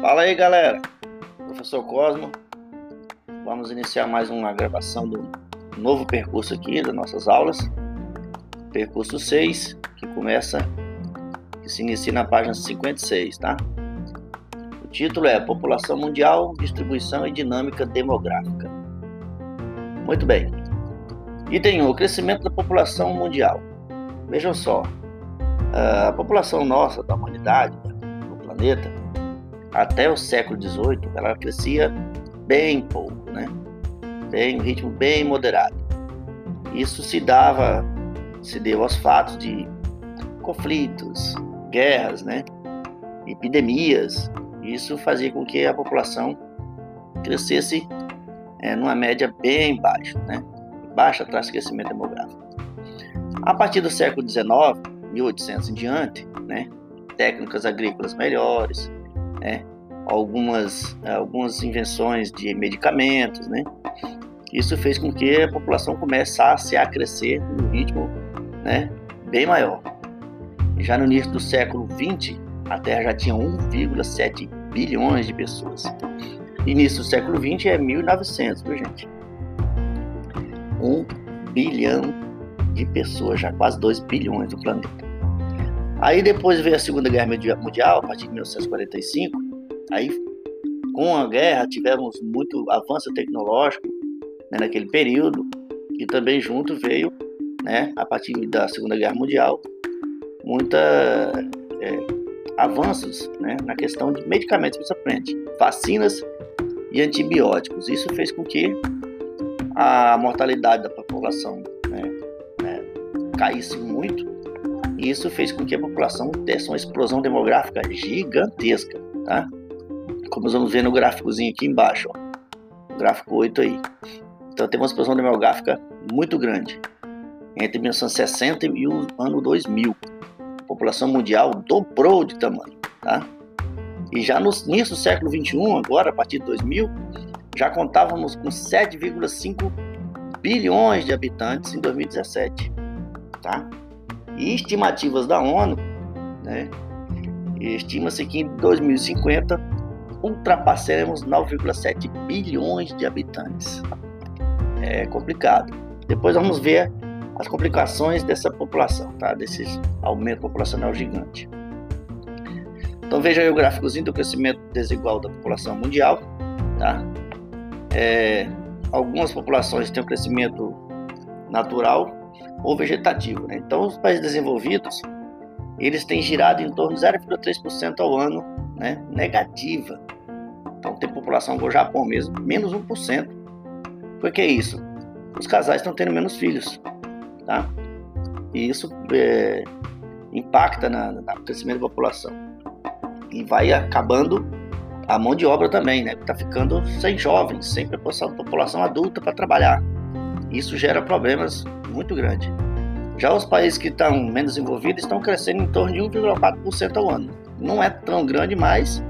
Fala aí, galera. Professor Cosmo. Vamos iniciar mais uma gravação do novo percurso aqui das nossas aulas. Percurso 6, que começa, que se inicia na página 56, tá? O título é População Mundial, Distribuição e Dinâmica Demográfica. Muito bem. Item 1, o crescimento da população mundial. Vejam só, a população nossa, da humanidade, do planeta, até o século XVIII, ela crescia bem pouco, né? Bem, um ritmo bem moderado. Isso se dava, se deu aos fatos de conflitos, guerras, né? Epidemias. Isso fazia com que a população crescesse é, numa média bem baixa, né? Baixa atrás do crescimento demográfico. A partir do século XIX, 1800 em diante, né? Técnicas agrícolas melhores, né? Algumas, algumas invenções de medicamentos, né? Isso fez com que a população começasse a crescer num ritmo né, bem maior. Já no início do século XX, a Terra já tinha 1,7 bilhões de pessoas. Início do século XX é 1900, viu gente? 1 bilhão de pessoas, já quase 2 bilhões no planeta. Aí depois veio a Segunda Guerra Mundial, a partir de 1945, Aí, com a guerra, tivemos muito avanço tecnológico né, naquele período, e também junto veio, né, a partir da Segunda Guerra Mundial, muita é, avanços né, na questão de medicamentos, principalmente vacinas e antibióticos. Isso fez com que a mortalidade da população né, né, caísse muito, e isso fez com que a população desse uma explosão demográfica gigantesca, tá? Como nós vamos ver no gráficozinho aqui embaixo, ó, gráfico 8 aí. Então tem uma explosão demográfica muito grande. Entre 1960 e o ano 2000, a população mundial dobrou de tamanho, tá? E já no início do século 21, agora a partir de 2000, já contávamos com 7,5 bilhões de habitantes em 2017, tá? E estimativas da ONU, né? Estima-se que em 2050 ultrapassaremos 9,7 bilhões de habitantes. É complicado. Depois vamos ver as complicações dessa população, tá? Desse aumento populacional gigante. Então veja aí o gráficozinho do crescimento desigual da população mundial, tá? É, algumas populações têm um crescimento natural ou vegetativo, né? Então os países desenvolvidos eles têm girado em torno de 0,3% ao ano, né? Negativa. Então tem população igual o Japão mesmo, menos 1%. Por que isso? Os casais estão tendo menos filhos, tá? E isso é, impacta na, no crescimento da população. E vai acabando a mão de obra também, né? Está ficando sem jovens, sem população, população adulta para trabalhar. Isso gera problemas muito grandes. Já os países que estão menos desenvolvidos estão crescendo em torno de 1,4% ao ano. Não é tão grande, mas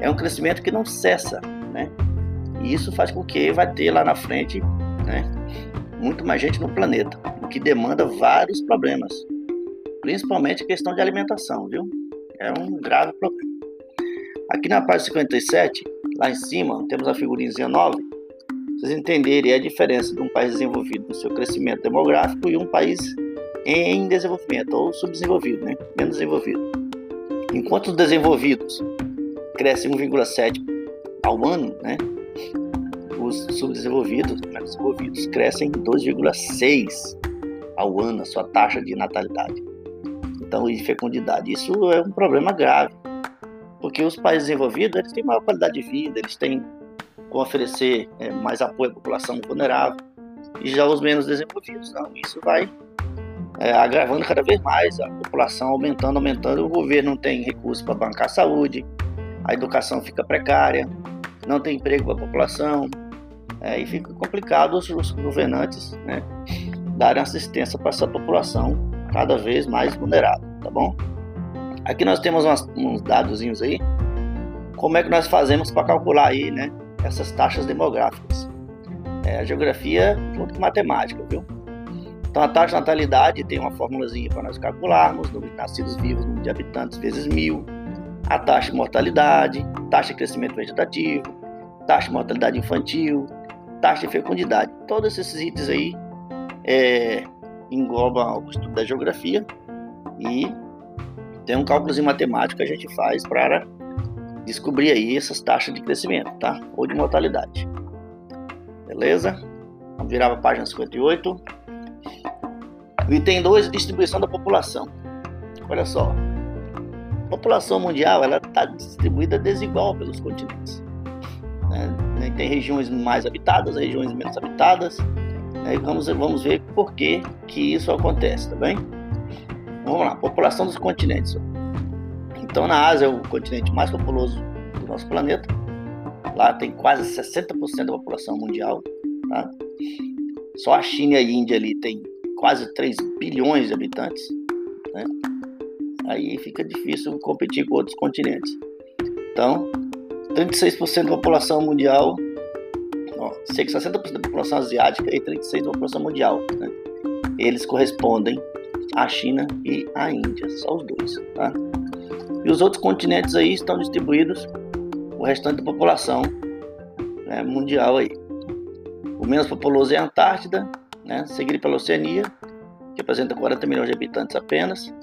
é um crescimento que não cessa, né? E isso faz com que vai ter lá na frente, né, muito mais gente no planeta, o que demanda vários problemas, principalmente questão de alimentação, viu? É um grave problema. Aqui na página 57, lá em cima, temos a figurinha nova. Vocês entenderem a diferença de um país desenvolvido no seu crescimento demográfico e um país em desenvolvimento ou subdesenvolvido, né? menos desenvolvido. Enquanto os desenvolvidos crescem 1,7 ao ano, né? Os subdesenvolvidos, né, desenvolvidos, crescem 2,6 ao ano a sua taxa de natalidade. Então, e de fecundidade. Isso é um problema grave, porque os países desenvolvidos eles têm maior qualidade de vida, eles têm como oferecer é, mais apoio à população vulnerável, e já os menos desenvolvidos, não. Isso vai é, agravando cada vez mais a população aumentando, aumentando. O governo não tem recursos para bancar a saúde, a educação fica precária, não tem emprego para a população, é, e fica complicado os, os governantes né, darem assistência para essa população cada vez mais vulnerável, tá bom? Aqui nós temos umas, uns dados aí, como é que nós fazemos para calcular aí, né, essas taxas demográficas. É, a geografia junto com matemática, viu? Então a taxa de natalidade tem uma formulazinha para nós calcularmos, número de nascidos vivos, número de habitantes vezes mil, a taxa de mortalidade, taxa de crescimento vegetativo, taxa de mortalidade infantil, taxa de fecundidade. Todos esses itens aí é, englobam o estudo da geografia e tem um cálculo matemático que a gente faz para descobrir aí essas taxas de crescimento, tá? Ou de mortalidade. Beleza? Vamos virar para a página 58. Item 2, distribuição da população. Olha só. A população mundial ela está distribuída desigual pelos continentes. Né? Tem regiões mais habitadas, regiões menos habitadas. Né? Vamos, vamos ver por que, que isso acontece, tá bem? Vamos lá, população dos continentes. Então, na Ásia é o continente mais populoso do nosso planeta. Lá tem quase 60% da população mundial. Tá? Só a China e a Índia ali tem quase 3 bilhões de habitantes. Né? Aí fica difícil competir com outros continentes. Então, 36% da população mundial, ó, 60% da população asiática e 36% da população mundial. Né? Eles correspondem à China e à Índia, só os dois. Tá? E os outros continentes aí estão distribuídos o restante da população né, mundial aí. O menos populoso é a Antártida, né, seguido pela Oceania, que apresenta 40 milhões de habitantes apenas.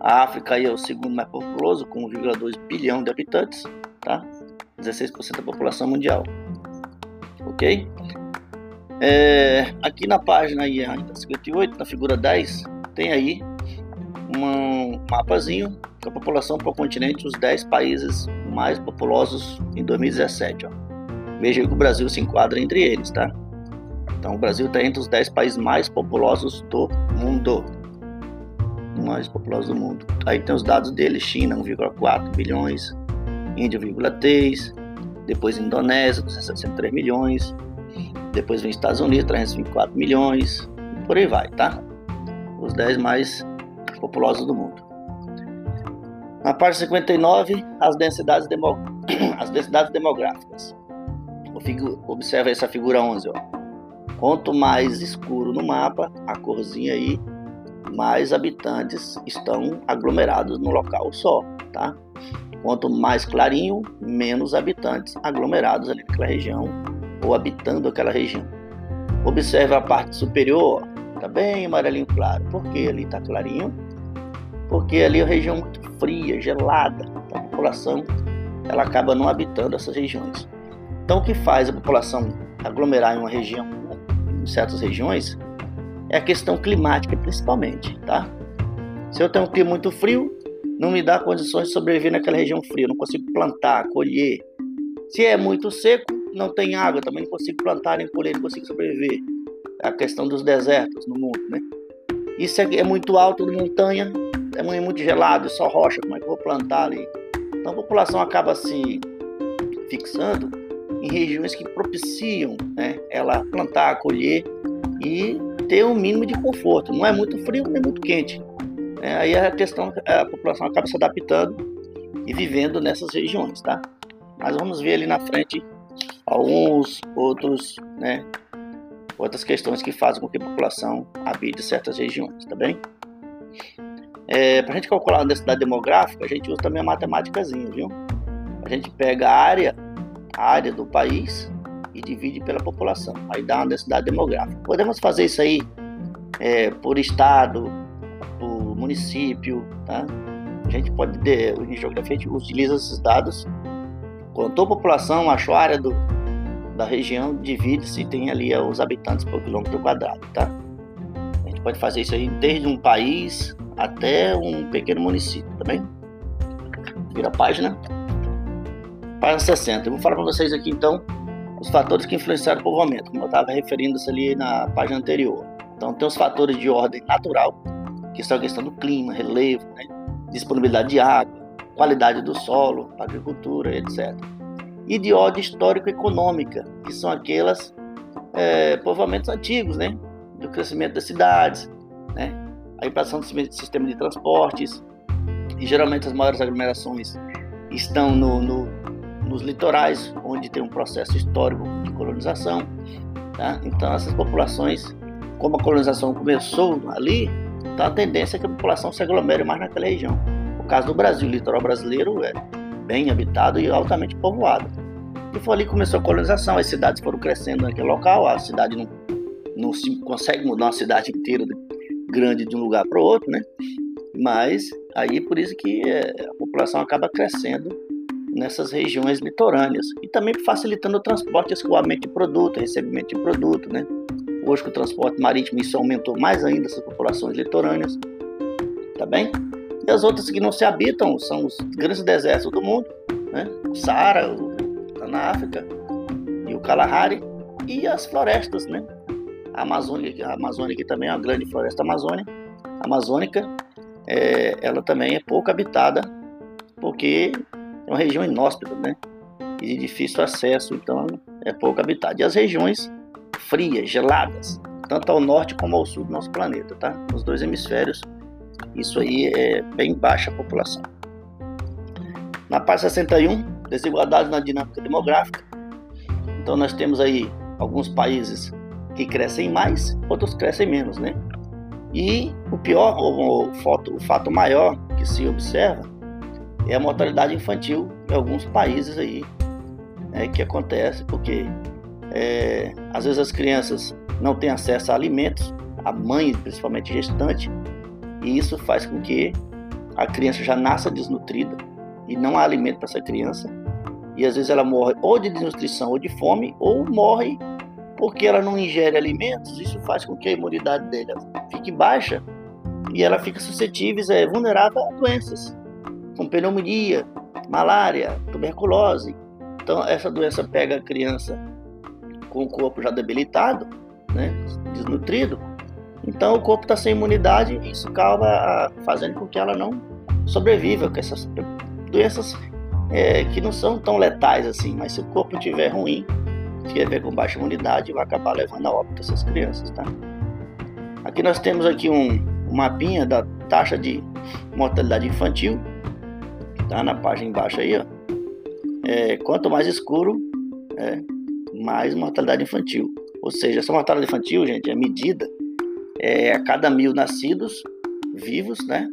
A África é o segundo mais populoso, com 1,2 bilhão de habitantes, tá? 16% da população mundial. Ok? É, aqui na página aí, ainda 58, na figura 10, tem aí um mapazinho com a população por continente, os 10 países mais populosos em 2017. Ó. Veja que o Brasil se enquadra entre eles, tá? Então o Brasil está entre os 10 países mais populosos do mundo. Mais populosos do mundo. Aí tem os dados dele, China 1,4 bilhões, Índia 1,3, depois Indonésia 263 milhões, depois vem Estados Unidos 324 milhões, e por aí vai, tá? Os 10 mais populosos do mundo. Na parte 59, as densidades, demo... as densidades demográficas. Observe essa figura 11. Ó. Quanto mais escuro no mapa, a corzinha aí, mais habitantes estão aglomerados no local só, tá? Quanto mais clarinho, menos habitantes aglomerados ali naquela região ou habitando aquela região. Observe a parte superior, tá bem amarelinho claro. Por que ali tá clarinho? porque ali é uma região muito fria, gelada, então a população ela acaba não habitando essas regiões. Então o que faz a população aglomerar em uma região, em certas regiões, é a questão climática principalmente, tá? Se eu tenho um clima muito frio, não me dá condições de sobreviver naquela região fria, não consigo plantar, colher. Se é muito seco, não tem água, também não consigo plantar nem colher, não consigo sobreviver. É a questão dos desertos no mundo, né? Isso é, é muito alto montanha, é muito gelado, só rocha, como é que eu vou plantar ali? Então a população acaba se fixando em regiões que propiciam né, ela plantar, colher e ter um mínimo de conforto. Não é muito frio nem muito quente. É, aí a questão, a população acaba se adaptando e vivendo nessas regiões, tá? Mas vamos ver ali na frente alguns outros, né, outras questões que fazem com que a população habite certas regiões, tá bem? É, para a gente calcular a densidade demográfica, a gente usa também a matemáticazinha, viu? A gente pega a área, a área do país e divide pela população. Aí dá uma densidade demográfica. Podemos fazer isso aí é, por estado, por município, tá? A gente pode, em geografia, a gente utiliza esses dados. Contou a população, achou a área do, da região, divide-se tem ali os habitantes por quilômetro quadrado, tá? A gente pode fazer isso aí desde um país até um pequeno município, tá bem? Vira a página. Página 60. Eu vou falar para vocês aqui então os fatores que influenciaram o povoamento, como eu estava referindo-se ali na página anterior. Então tem os fatores de ordem natural, que são a questão do clima, relevo, né? disponibilidade de água, qualidade do solo, agricultura, etc. E de ordem histórico-econômica, que são aquelas é, povoamentos antigos, né? Do crescimento das cidades, né? a implantação do sistema de transportes, e geralmente as maiores aglomerações estão no, no, nos litorais, onde tem um processo histórico de colonização. Tá? Então, essas populações, como a colonização começou ali, então a tendência é que a população se aglomere mais naquela região, por caso do Brasil, o litoral brasileiro é bem habitado e altamente povoado. E foi ali que começou a colonização, as cidades foram crescendo naquele local, a cidade não, não se consegue mudar uma cidade inteira grande de um lugar para o outro, né? Mas aí por isso que é, a população acaba crescendo nessas regiões litorâneas e também facilitando o transporte, escoamento de produto, recebimento de produto, né? Hoje com o transporte marítimo isso aumentou mais ainda essas populações litorâneas, tá bem? E as outras que não se habitam são os grandes desertos do mundo, né? O Saara, o, tá na África, e o Kalahari, e as florestas, né? A Amazônia, a Amazônia aqui também é uma grande floresta amazônica, amazônica é, ela também é pouco habitada, porque uma região inóspita, né? E de difícil acesso, então é pouco habitada. E as regiões frias, geladas, tanto ao norte como ao sul do nosso planeta, tá? Nos dois hemisférios, isso aí é bem baixa a população. Na parte 61, desigualdade na dinâmica demográfica. Então nós temos aí alguns países que crescem mais, outros crescem menos, né? E o pior, o, fato, o fato maior que se observa é a mortalidade infantil em alguns países aí é, que acontece porque é, às vezes as crianças não têm acesso a alimentos, a mãe principalmente gestante, e isso faz com que a criança já nasça desnutrida e não há alimento para essa criança. E às vezes ela morre ou de desnutrição ou de fome, ou morre porque ela não ingere alimentos, isso faz com que a imunidade dela fique baixa e ela fica suscetível, é vulnerável a doenças, como pneumonia, malária, tuberculose. Então, essa doença pega a criança com o corpo já debilitado, né, desnutrido. Então, o corpo está sem imunidade e isso acaba fazendo com que ela não sobreviva com essas doenças é, que não são tão letais assim, mas se o corpo estiver ruim, que ver com baixa imunidade vai acabar levando a óbito essas crianças, tá? Aqui nós temos aqui um mapinha da taxa de mortalidade infantil, tá na página embaixo aí, ó. É, quanto mais escuro, é, mais mortalidade infantil. Ou seja, essa mortalidade infantil, gente, é medida é, a cada mil nascidos vivos, né?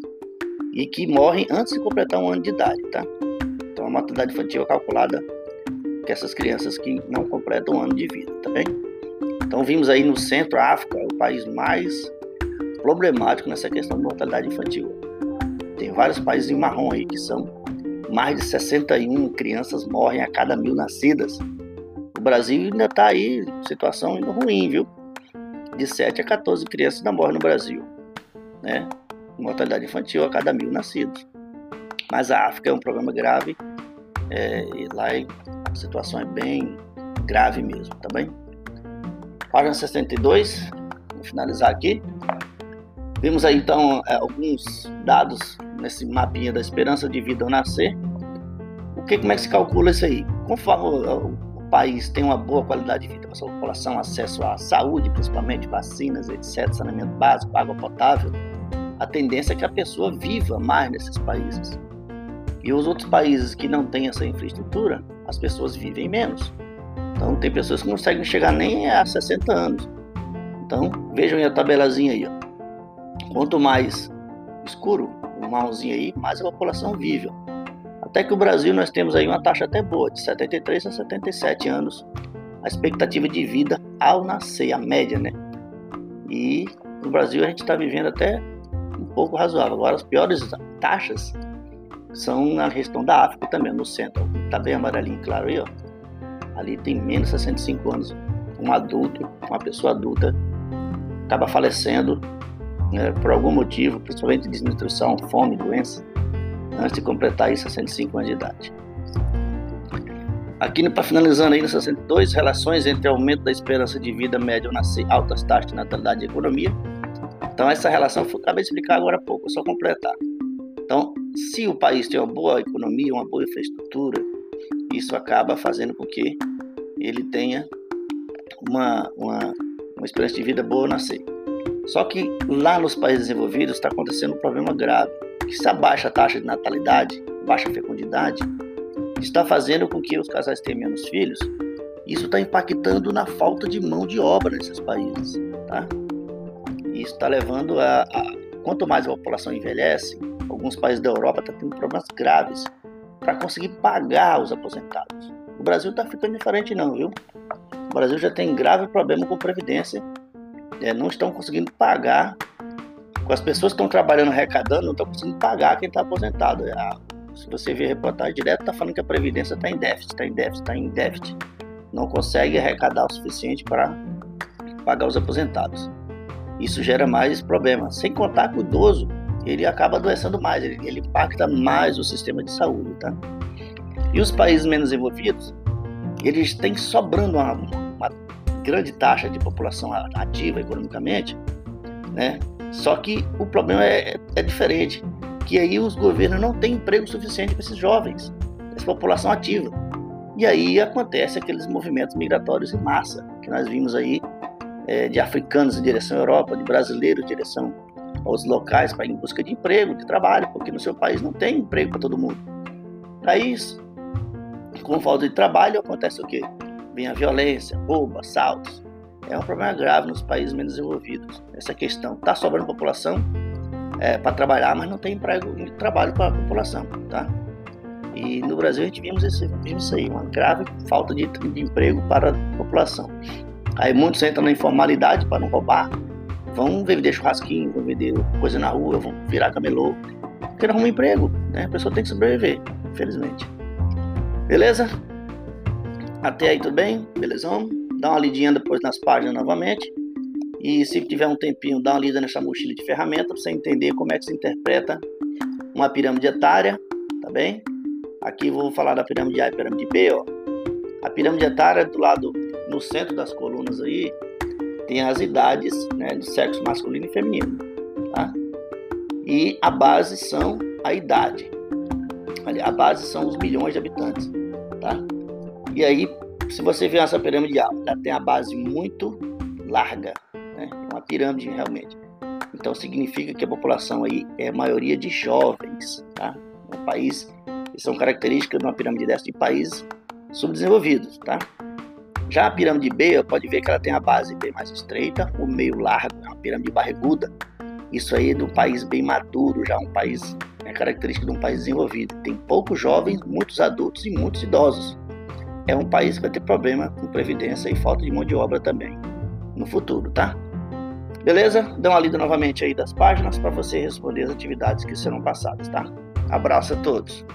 E que morrem antes de completar um ano de idade, tá? Então a mortalidade infantil é calculada que essas crianças que não completam um ano de vida, tá bem? Então vimos aí no centro, África, o país mais problemático nessa questão de mortalidade infantil. Tem vários países em marrom aí que são mais de 61 crianças morrem a cada mil nascidas. O Brasil ainda está aí, situação ruim, viu? De 7 a 14 crianças ainda morrem no Brasil, né? Mortalidade infantil a cada mil nascidos. Mas a África é um problema grave é, e lá a situação é bem grave mesmo, tá bem? Página 62, vou finalizar aqui. Vimos aí então é, alguns dados nesse mapinha da esperança de vida ao nascer. O que, como é que se calcula isso aí? Conforme o, país tem uma boa qualidade de vida para sua população, acesso à saúde, principalmente vacinas, etc., saneamento básico, água potável, a tendência é que a pessoa viva mais nesses países. E os outros países que não têm essa infraestrutura, as pessoas vivem menos. Então tem pessoas que não conseguem chegar nem a 60 anos. Então vejam aí a tabelazinha aí. Ó. Quanto mais escuro, o marronzinho aí, mais a população vive. Até que o Brasil nós temos aí uma taxa até boa, de 73 a 77 anos, a expectativa de vida ao nascer, a média, né? E no Brasil a gente está vivendo até um pouco razoável. Agora as piores taxas são na região da África também, no centro. Tá bem amarelinho claro aí, ó. Ali tem menos de 65 anos. Um adulto, uma pessoa adulta, acaba falecendo né, por algum motivo, principalmente desnutrição, fome, doença, antes de completar aí 65 anos de idade. Aqui, para finalizando aí no 62, relações entre aumento da esperança de vida média nascer, altas taxas de natalidade e economia. Então, essa relação eu acabei de explicar agora há pouco, só completar. Então, se o país tem uma boa economia, uma boa infraestrutura, isso acaba fazendo com que ele tenha uma, uma, uma experiência de vida boa nascer. Só que lá nos países desenvolvidos está acontecendo um problema grave, que se a baixa taxa de natalidade, baixa fecundidade, está fazendo com que os casais tenham menos filhos, isso está impactando na falta de mão de obra nesses países, tá? Isso está levando a, a, quanto mais a população envelhece, alguns países da Europa estão tá tendo problemas graves para conseguir pagar os aposentados. O Brasil está ficando diferente não, viu? O Brasil já tem grave problema com previdência, é, não estão conseguindo pagar, as pessoas que estão trabalhando arrecadando, não estão conseguindo pagar quem está aposentado. É, se você ver reportagem direto, está falando que a previdência está em déficit, está em déficit, está em déficit. Não consegue arrecadar o suficiente para pagar os aposentados. Isso gera mais problemas. Sem contar que o idoso, ele acaba adoecendo mais, ele, ele impacta mais o sistema de saúde, tá? E os países menos envolvidos, eles têm sobrando uma, uma grande taxa de população ativa economicamente, né? Só que o problema é, é diferente, que aí os governos não têm emprego suficiente para esses jovens, essa população ativa. E aí acontece aqueles movimentos migratórios em massa que nós vimos aí é, de africanos em direção à Europa, de brasileiros em direção aos locais para em busca de emprego, de trabalho, porque no seu país não tem emprego para todo mundo. Aí, com falta de trabalho, acontece o quê? Vem a violência, roubo, assaltos. É um problema grave nos países menos desenvolvidos. Essa questão. Está sobrando população é, para trabalhar, mas não tem emprego, trabalho para a população, tá? E no Brasil a gente vimos, esse, vimos isso aí, uma grave falta de, de emprego para a população. Aí muitos entram na informalidade para não roubar. Vão vender churrasquinho, vão vender coisa na rua, vão virar camelô. Porque não arruma emprego, né? A pessoa tem que sobreviver, infelizmente. Beleza? Até aí tudo bem? Belezão? Dá uma lidinha depois nas páginas novamente. E se tiver um tempinho, dá uma lida nessa mochila de ferramenta para você entender como é que se interpreta uma pirâmide etária, tá bem? Aqui vou falar da pirâmide A e pirâmide B, ó. A pirâmide etária do lado no centro das colunas aí tem as idades né, do sexo masculino e feminino, tá? E a base são a idade. A base são os milhões de habitantes, tá? E aí, se você ver essa pirâmide alta, ela tem a base muito larga, né? Uma pirâmide realmente. Então significa que a população aí é maioria de jovens, tá? É um país que são características de uma pirâmide dessa de países subdesenvolvidos, tá? Já a pirâmide B, pode ver que ela tem a base bem mais estreita, o meio largo, é uma pirâmide barriguda. Isso aí é de um país bem maduro, já um país, é característica de um país desenvolvido. Tem poucos jovens, muitos adultos e muitos idosos. É um país que vai ter problema com previdência e falta de mão de obra também no futuro, tá? Beleza? Dá uma lida novamente aí das páginas para você responder as atividades que serão passadas, tá? Abraço a todos.